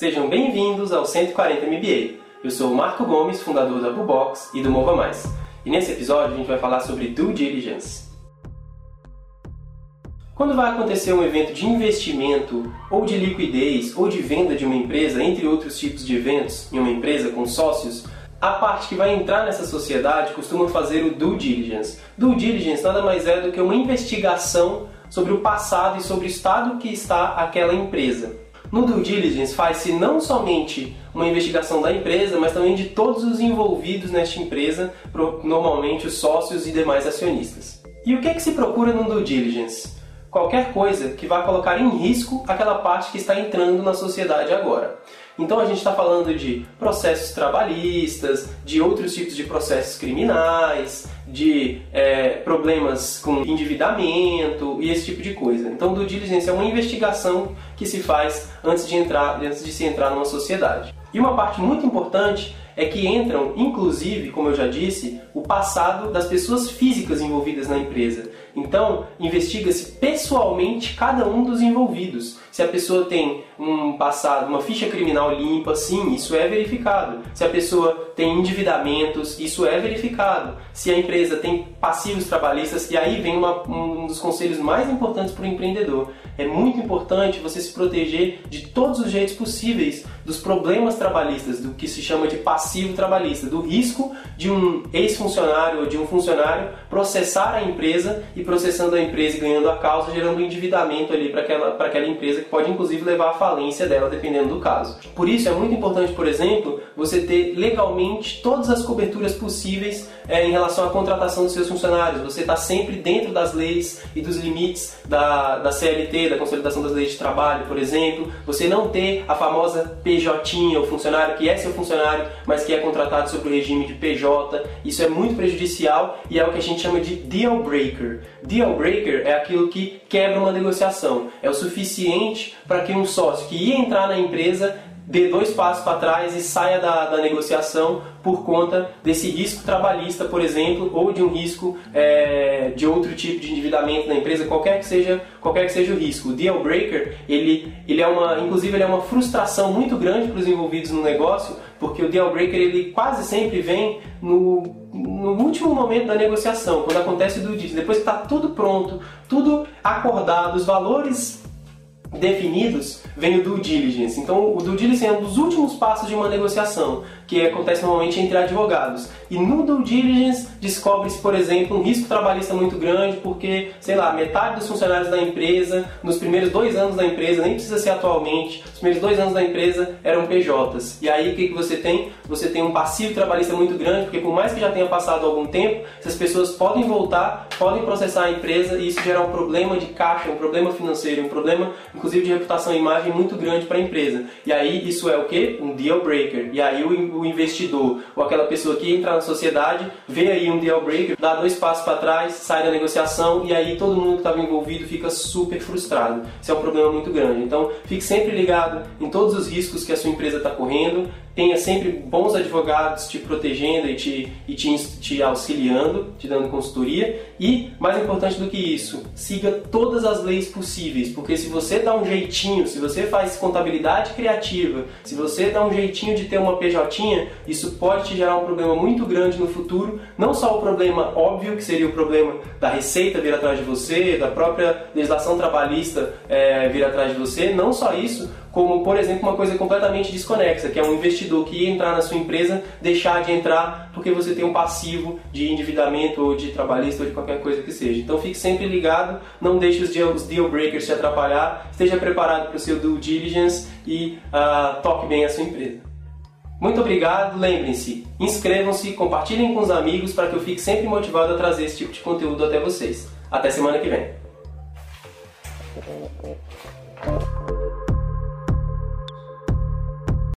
Sejam bem-vindos ao 140 MBA. Eu sou o Marco Gomes, fundador da Bubox e do Mova Mais. E nesse episódio a gente vai falar sobre due diligence. Quando vai acontecer um evento de investimento, ou de liquidez, ou de venda de uma empresa, entre outros tipos de eventos, em uma empresa com sócios, a parte que vai entrar nessa sociedade costuma fazer o due diligence. Due diligence nada mais é do que uma investigação sobre o passado e sobre o estado que está aquela empresa. No due diligence faz-se não somente uma investigação da empresa, mas também de todos os envolvidos nesta empresa, normalmente os sócios e demais acionistas. E o que, é que se procura no due diligence? qualquer coisa que vá colocar em risco aquela parte que está entrando na sociedade agora. Então a gente está falando de processos trabalhistas, de outros tipos de processos criminais, de é, problemas com endividamento e esse tipo de coisa. Então, due diligence é uma investigação que se faz antes de entrar, antes de se entrar numa sociedade. E uma parte muito importante é que entram, inclusive, como eu já disse, o passado das pessoas físicas envolvidas na empresa. Então, investiga-se pessoalmente cada um dos envolvidos. Se a pessoa tem um passado, uma ficha criminal limpa, sim, isso é verificado. Se a pessoa tem endividamentos, isso é verificado. Se a empresa tem passivos trabalhistas, e aí vem uma, um dos conselhos mais importantes para o empreendedor. É muito importante você se proteger de todos os jeitos possíveis dos problemas trabalhistas, do que se chama de passivo trabalhista, do risco de um ex-funcionário ou de um funcionário processar a empresa e processando a empresa e ganhando a causa, gerando um endividamento ali para aquela, aquela empresa que pode inclusive levar à falência dela, dependendo do caso. Por isso é muito importante, por exemplo, você ter legalmente todas as coberturas possíveis é, em relação à contratação dos seus funcionários. Você está sempre dentro das leis e dos limites da, da CLT, da Consolidação das Leis de Trabalho, por exemplo. Você não ter a famosa PJ, o funcionário que é seu funcionário, mas que é contratado sob o regime de PJ. Isso é muito prejudicial e é o que a gente chama de deal breaker. Deal breaker é aquilo que quebra uma negociação. É o suficiente para que um sócio que ia entrar na empresa dê dois passos para trás e saia da, da, negociação por conta desse risco trabalhista, por exemplo, ou de um risco é, de outro tipo de endividamento na empresa, qualquer que seja, qualquer que seja o risco. O deal breaker, ele, ele é uma, inclusive, ele é uma frustração muito grande para os envolvidos no negócio, porque o deal breaker ele quase sempre vem no, no último momento da negociação, quando acontece do dia, depois que está tudo pronto, tudo acordado, os valores definidos, vem o due diligence. Então, o due diligence é um dos últimos passos de uma negociação, que acontece normalmente entre advogados. E no due diligence descobre-se, por exemplo, um risco trabalhista muito grande, porque, sei lá, metade dos funcionários da empresa, nos primeiros dois anos da empresa, nem precisa ser atualmente, os primeiros dois anos da empresa eram PJs. E aí o que, que você tem? Você tem um passivo trabalhista muito grande, porque por mais que já tenha passado algum tempo, essas pessoas podem voltar, podem processar a empresa e isso gera um problema de caixa, um problema financeiro, um problema, inclusive, de reputação e imagem muito grande para a empresa. E aí isso é o que? Um deal breaker. E aí o o investidor ou aquela pessoa que entra na sociedade vê aí um deal breaker, dá dois passos para trás, sai da negociação e aí todo mundo que estava envolvido fica super frustrado. Isso é um problema muito grande. Então fique sempre ligado em todos os riscos que a sua empresa está correndo tenha sempre bons advogados te protegendo e te, e te, te auxiliando, te dando consultoria e, mais importante do que isso, siga todas as leis possíveis, porque se você dá um jeitinho, se você faz contabilidade criativa, se você dá um jeitinho de ter uma PJ, isso pode te gerar um problema muito grande no futuro, não só o problema óbvio, que seria o problema da receita vir atrás de você, da própria legislação trabalhista é, vir atrás de você, não só isso, como, por exemplo, uma coisa completamente desconexa, que é um investidor que ia entrar na sua empresa deixar de entrar porque você tem um passivo de endividamento ou de trabalhista ou de qualquer coisa que seja. Então fique sempre ligado, não deixe os deal, os deal breakers te atrapalhar, esteja preparado para o seu due diligence e uh, toque bem a sua empresa. Muito obrigado, lembrem-se, inscrevam-se, compartilhem com os amigos para que eu fique sempre motivado a trazer esse tipo de conteúdo até vocês. Até semana que vem.